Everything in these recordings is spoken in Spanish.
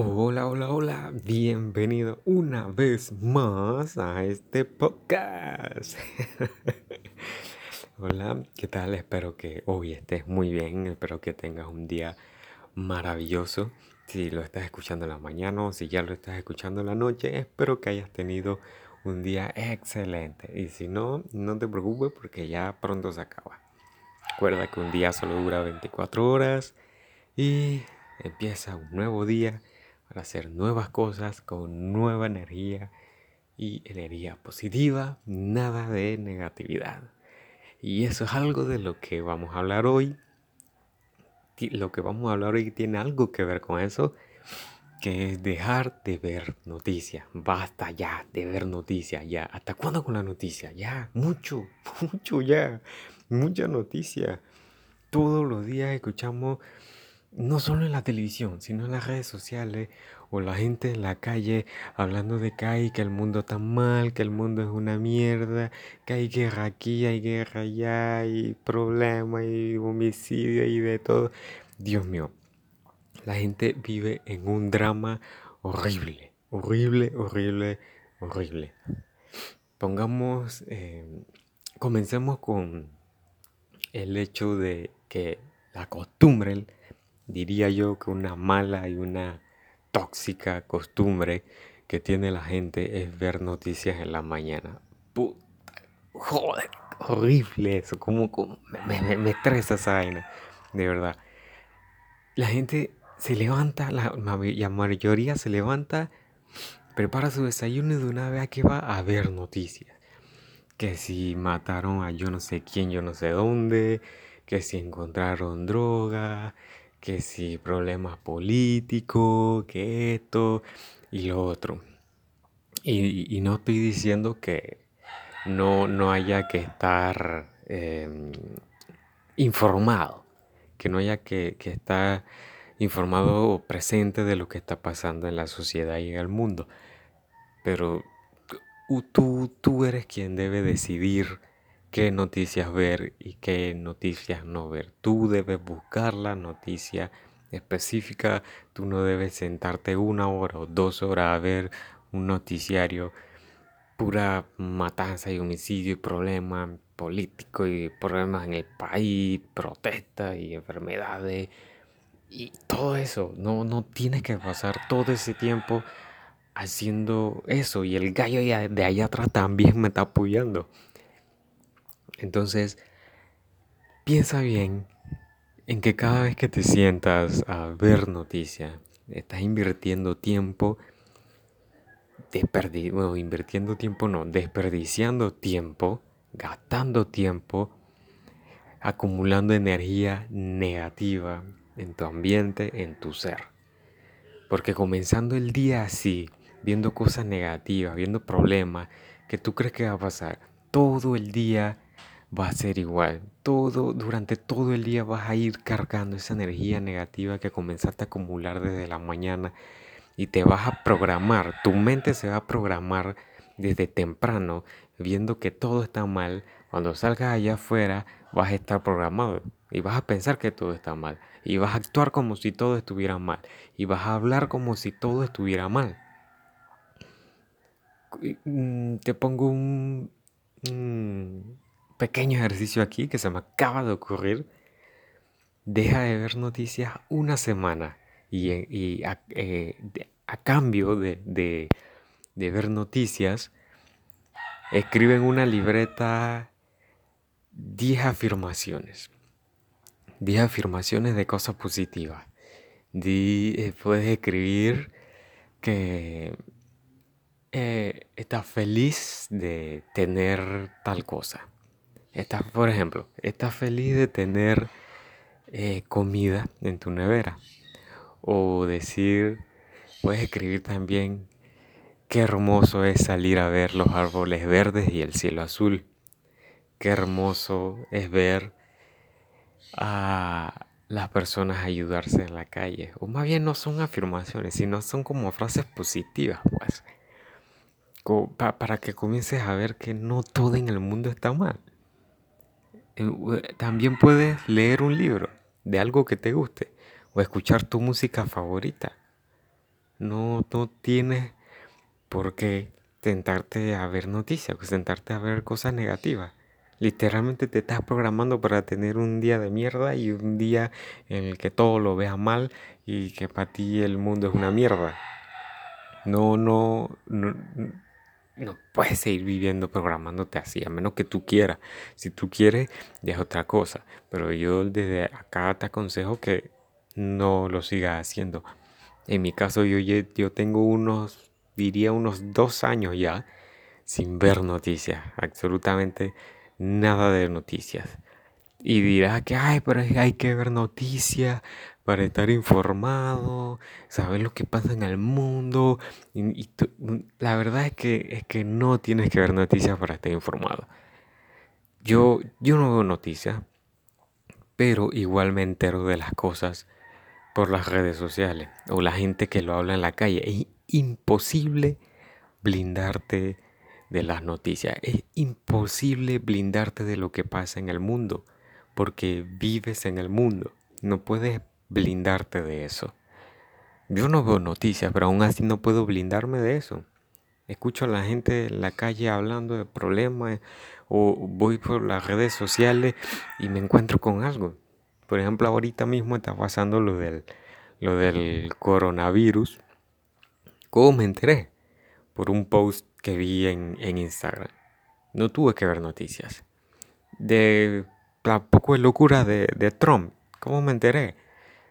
Hola, hola, hola, bienvenido una vez más a este podcast. hola, ¿qué tal? Espero que hoy estés muy bien, espero que tengas un día maravilloso. Si lo estás escuchando en la mañana o si ya lo estás escuchando en la noche, espero que hayas tenido un día excelente. Y si no, no te preocupes porque ya pronto se acaba. Recuerda que un día solo dura 24 horas y empieza un nuevo día hacer nuevas cosas con nueva energía y energía positiva, nada de negatividad. Y eso es algo de lo que vamos a hablar hoy. Lo que vamos a hablar hoy tiene algo que ver con eso, que es dejar de ver noticias. Basta ya de ver noticias, ya. ¿Hasta cuándo con la noticia? Ya, mucho, mucho ya. Mucha noticia. Todos los días escuchamos no solo en la televisión, sino en las redes sociales o la gente en la calle hablando de que hay que el mundo está mal, que el mundo es una mierda, que hay guerra aquí, hay guerra allá, hay problemas, y homicidio y de todo. Dios mío, la gente vive en un drama horrible, horrible, horrible, horrible. Pongamos, eh, comencemos con el hecho de que la costumbre, diría yo que una mala y una tóxica costumbre que tiene la gente es ver noticias en la mañana. Puta, joder, horrible eso, como, me, me, estresa esa vaina, de verdad. La gente se levanta, la, la mayoría se levanta, prepara su desayuno y de una vez que va a ver noticias. Que si mataron a yo no sé quién, yo no sé dónde, que si encontraron droga, que si problemas políticos, que esto y lo otro. Y, no estoy diciendo que no, no haya que estar em, informado, que no haya que, estar informado o presente de lo que está pasando en la sociedad y en el mundo. Pero tú, tú eres quien debe decidir qué noticias ver y qué noticias no ver. Tú debes buscar la noticia específica, tú no debes sentarte una hora o dos horas a ver un noticiario pura matanza y homicidio y problemas políticos y problemas en el país, protestas y enfermedades y todo eso. No, no tienes que pasar todo ese tiempo haciendo eso y el gallo de allá atrás también me está apoyando. Entonces, piensa bien en que cada vez que te sientas a ver noticias, estás invirtiendo tiempo, bueno, invirtiendo tiempo no, desperdiciando tiempo, gastando tiempo, acumulando energía negativa en tu ambiente, en tu ser. Porque comenzando el día así, viendo cosas negativas, viendo problemas que tú crees que va a pasar, todo el día va a ser igual. Todo, durante todo el día vas a ir cargando esa energía negativa que comenzaste a acumular desde la mañana y te vas a programar, tu mente se va a programar desde temprano, viendo que todo está mal. Cuando salgas allá afuera, vas a estar programado y vas a pensar que todo está mal y vas a actuar como si todo estuviera mal y vas a hablar como si todo estuviera mal. Mm, te pongo un, pequeño ejercicio aquí que se me acaba de ocurrir. Deja de ver noticias una semana y, eh, a, cambio de, ver noticias, escribe en una libreta 10 afirmaciones. 10 afirmaciones de cosas positivas. Eh, puedes escribir que eh, estás feliz de tener tal cosa Estás, por ejemplo, estás feliz de tener eh, comida en tu nevera. O decir, puedes escribir también, qué hermoso es salir a ver los árboles verdes y el cielo azul. Qué hermoso es ver a las personas ayudarse en la calle. O más bien no son afirmaciones, sino son como frases positivas, pues. para que comiences a ver que no todo en el mundo está mal. Eh, también puedes leer un libro de algo que te guste o escuchar tu música favorita. no, no tienes por qué tentarte a ver noticias, tentarte a ver cosas negativas. Literalmente te estás programando para tener un día de mierda y un día en el que todo lo veas mal y que para ti el mundo es una mierda. No, no, no, no puedes seguir viviendo programándote así, a menos que tú quieras. Si tú quieres, ya es otra cosa. Pero yo desde acá te aconsejo que no lo sigas haciendo. En mi caso, yo, yo tengo unos, diría unos dos años ya sin ver noticias. Absolutamente nada de noticias. Y dirás que, ay, pero hay que ver noticias para estar informado, saber lo que pasa en el mundo. La verdad es que, es que no tienes que ver noticias para estar informado. Yo, yo no veo noticias, pero igual me entero de las cosas por las redes sociales o la gente que lo habla en la calle. Es imposible blindarte de las noticias. Es imposible blindarte de lo que pasa en el mundo, porque vives en el mundo. No puedes blindarte de eso. Yo no veo noticias, pero aún así no puedo blindarme de eso. Escucho a la gente en la calle hablando de problemas o voy por las redes sociales y me encuentro con algo. Por ejemplo, ahorita mismo está pasando lo del, lo del coronavirus. ¿Cómo me enteré? Por un post que vi en, Instagram. No tuve que ver noticias. De la poco locura de, de Trump. ¿Cómo me enteré?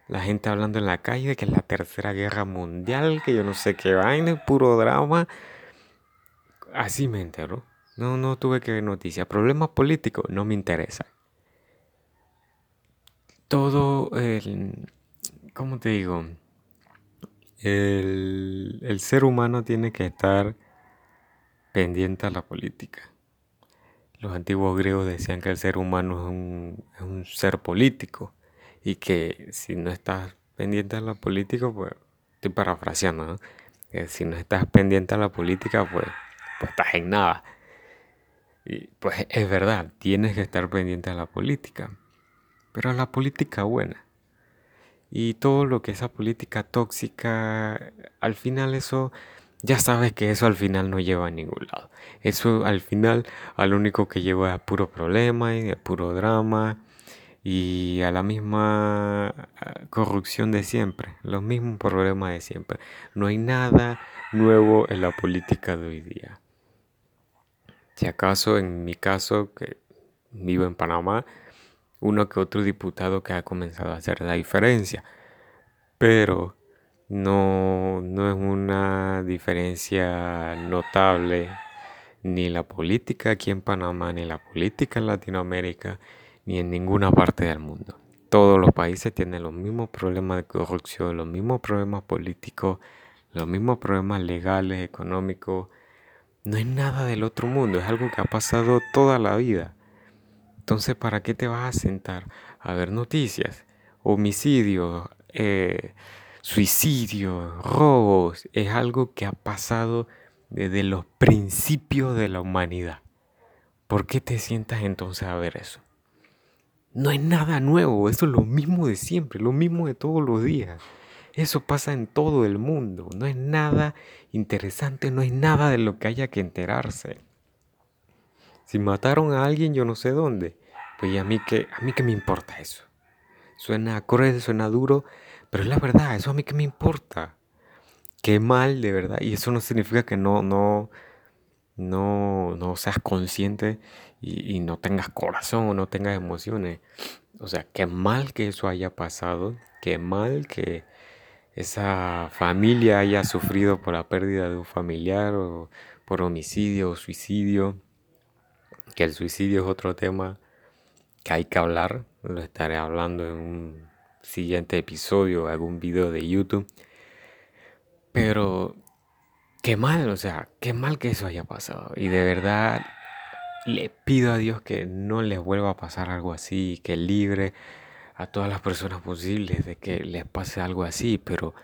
La gente hablando en la calle de que es la tercera guerra mundial, que yo no sé qué vaina, puro drama. Así me entero. No, no tuve que ver noticias. Problemas políticos no me interesa. Todo el. ¿Cómo te digo? El, el ser humano tiene que estar pendiente a la política. Los antiguos griegos decían que el ser humano es un, es un ser político y que si no estás pendiente a la política, pues estoy parafraseando, ¿no? Que si no estás pendiente a la política, pues, pues estás en nada. Y pues es verdad, tienes que estar pendiente a la política, pero a la política buena. Y todo lo que esa política tóxica, al final eso ya sabes que eso al final no lleva a ningún lado. Eso al final al único que lleva a puro problema y a puro drama y a la misma ah, corrupción de siempre, los mismos problemas de siempre. No hay nada nuevo en la política de hoy día. Si acaso en mi caso, que vivo en Panamá, uno que otro diputado que ha comenzado a hacer la diferencia. Pero no, no es una diferencia notable ni la política aquí en Panamá, ni la política en Latinoamérica, ni en ninguna parte del mundo. Todos los países tienen los mismos problemas de corrupción, los mismos problemas políticos, los mismos problemas legales, económicos. No es nada del otro mundo, es algo que ha pasado toda la vida. Entonces, ¿para qué te vas a sentar a ver noticias? Homicidios, eh, suicidio, robos, es algo que ha pasado desde los principios de la humanidad. ¿Por qué te sientas entonces a ver eso? No es nada nuevo, eso es lo mismo de siempre, lo mismo de todos los días. Eso pasa en todo el mundo, no es nada interesante, no es nada de lo que haya que enterarse. Si mataron a alguien yo no sé dónde, pues a mí que a mí me importa eso. Suena cruel, suena duro, pero es la verdad, eso a mí que me importa. Qué mal, de verdad. Y eso no significa que no, no, no, no seas consciente y, no tengas corazón o no tengas emociones. O sea, qué mal que eso haya pasado. Qué mal que esa familia haya sufrido por la pérdida de un familiar o por homicidio o suicidio. Que el suicidio es otro tema que hay que hablar. Lo estaré hablando en un siguiente episodio, algún video de YouTube. Pero qué mal, o sea, qué mal que eso haya pasado. Y de verdad le pido a Dios que no les vuelva a pasar algo así, que libre a todas las personas posibles de que les pase algo así. Pero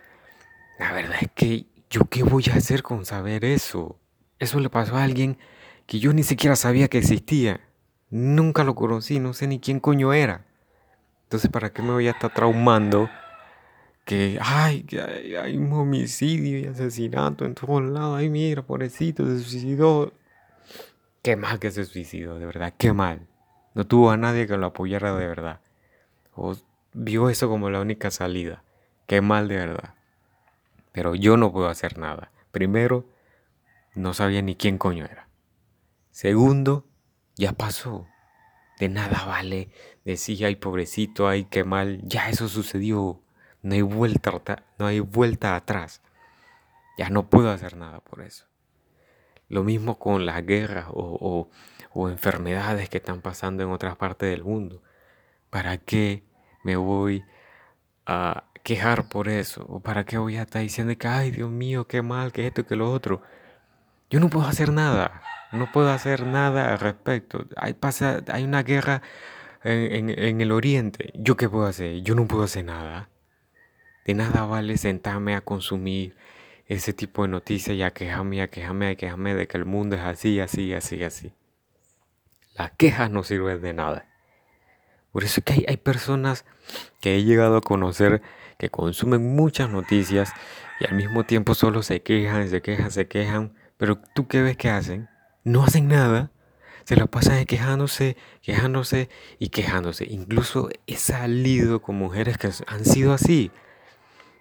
la verdad es que yo qué voy a hacer con saber eso. Eso le pasó a alguien que yo ni siquiera sabía que existía. Nunca lo conocí, no sé ni quién coño era. Entonces, ¿para qué me voy a estar traumando que, ay, que hay, homicidio y asesinato en todos lados. Ay, mira, pobrecito, se suicidó. Qué mal que se suicidó, de verdad, qué mal. No tuvo a nadie que lo apoyara de verdad. O vio eso como la única salida. Qué mal de verdad. Pero yo no puedo hacer nada. Primero, no sabía ni quién coño era. Segundo, ya pasó. De nada vale decir, ay pobrecito, ay qué mal. Ya eso sucedió. No hay vuelta, no hay vuelta atrás. Ya no puedo hacer nada por eso. Lo mismo con las guerras o, o enfermedades que están pasando en otras partes del mundo. ¿Para qué me voy a quejar por eso? ¿O para qué voy a estar diciendo que, ay Dios mío, qué mal, que esto, que lo otro? Yo no puedo hacer nada. No puedo hacer nada al respecto. Hay, pasa, hay una guerra en, en el oriente. ¿Yo qué puedo hacer? Yo no puedo hacer nada. De nada vale sentarme a consumir ese tipo de noticias y a quejarme, a quejarme, a quejarme de que el mundo es así, así, así, así. Las quejas no sirven de nada. Por eso es que hay, personas que he llegado a conocer que consumen muchas noticias y al mismo tiempo solo se quejan, se quejan, se quejan. Pero tú qué ves que hacen? No hacen nada. Se la pasan quejándose, quejándose y quejándose. Incluso he salido con mujeres que han sido así.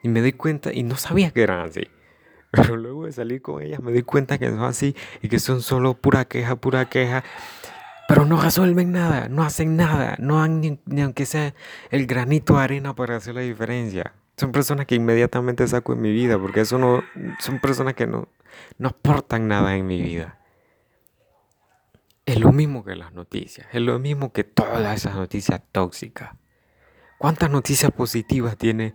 Y me doy cuenta, y no sabía que eran así. Pero luego de salir con ellas me doy cuenta que son así y que son solo pura queja, pura queja. Pero no resuelven nada, no hacen nada, no han ni, aunque sea el granito de arena para hacer la diferencia. Son personas que inmediatamente saco en mi vida, porque eso no, son personas que no, no aportan nada en mi vida. Es lo mismo que las noticias, es lo mismo que todas esas noticias tóxicas. ¿Cuántas noticias positivas tiene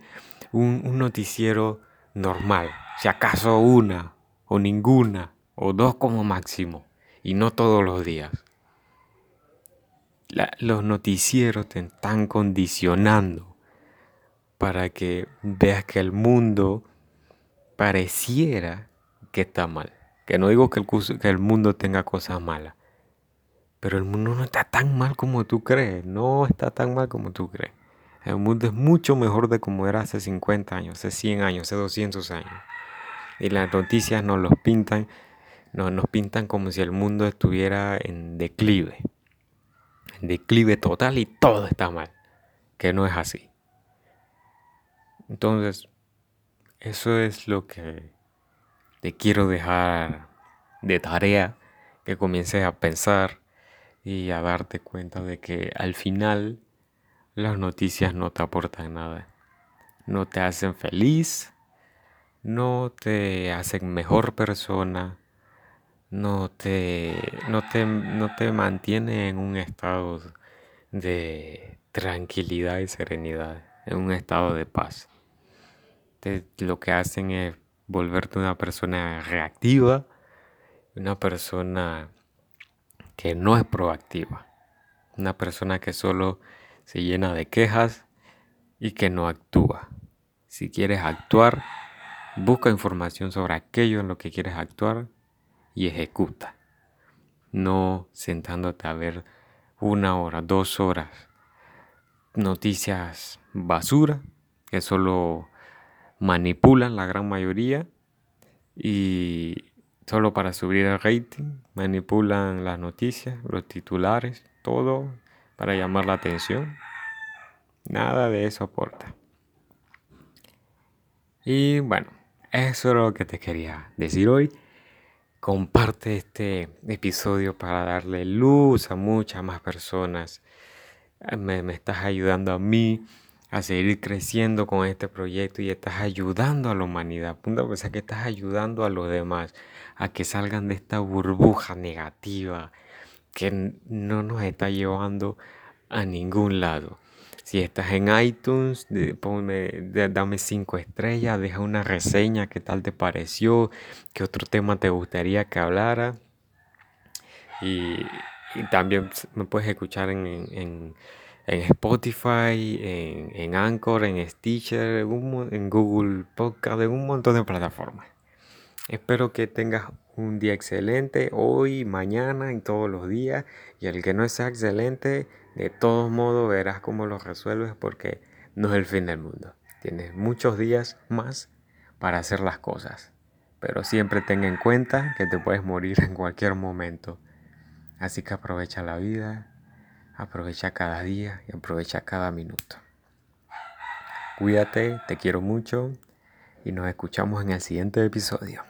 un, noticiero normal, si acaso una o ninguna o dos como máximo, y no todos los días. los noticieros te están condicionando para que veas que el mundo pareciera que está mal. Que no digo que el, que el mundo tenga cosas malas, pero el mundo no está tan mal como tú crees, no está tan mal como tú crees. El mundo es mucho mejor de como era hace 50 años, hace 100 años, hace 200 años. Y las noticias nos los pintan, nos, nos pintan como si el mundo estuviera en declive. En declive total y todo está mal. Que no es así. Entonces, eso es lo que te quiero dejar de tarea, que comiences a pensar y a darte cuenta de que al final las noticias no te aportan nada. No te hacen feliz, no te hacen mejor persona, no te, no te, no te mantiene en un estado de tranquilidad y serenidad, en un estado de paz. lo que hacen es volverte una persona reactiva, una persona que no es proactiva, una persona que solo se llena de quejas y que no actúa. Si quieres actuar, busca información sobre aquello en lo que quieres actuar y ejecuta. No sentándote a ver una hora, dos horas, noticias basura que solo manipulan la gran mayoría y solo para subir el rating manipulan las noticias, los titulares, todo para llamar la atención. Nada de eso aporta. Y bueno, eso es lo que te quería decir hoy. Comparte este episodio para darle luz a muchas más personas. Me, estás ayudando a mí a seguir creciendo con este proyecto y estás ayudando a la humanidad. O sea, que estás ayudando a los demás a que salgan de esta burbuja negativa que no nos está llevando a ningún lado. Si estás en iTunes, dame cinco estrellas, deja una reseña, qué tal te pareció, qué otro tema te gustaría que hablara. Y, también me puedes escuchar en, Spotify, en, Anchor, en Stitcher, en Google Podcast, en un montón de plataformas. Espero que tengas un día excelente hoy, mañana y todos los días. Y el que no sea excelente, de todos modos verás cómo lo resuelves porque no es el fin del mundo. Tienes muchos días más para hacer las cosas. Pero siempre ten en cuenta que te puedes morir en cualquier momento. Así que aprovecha la vida, aprovecha cada día y aprovecha cada minuto. Cuídate, te quiero mucho y nos escuchamos en el siguiente episodio.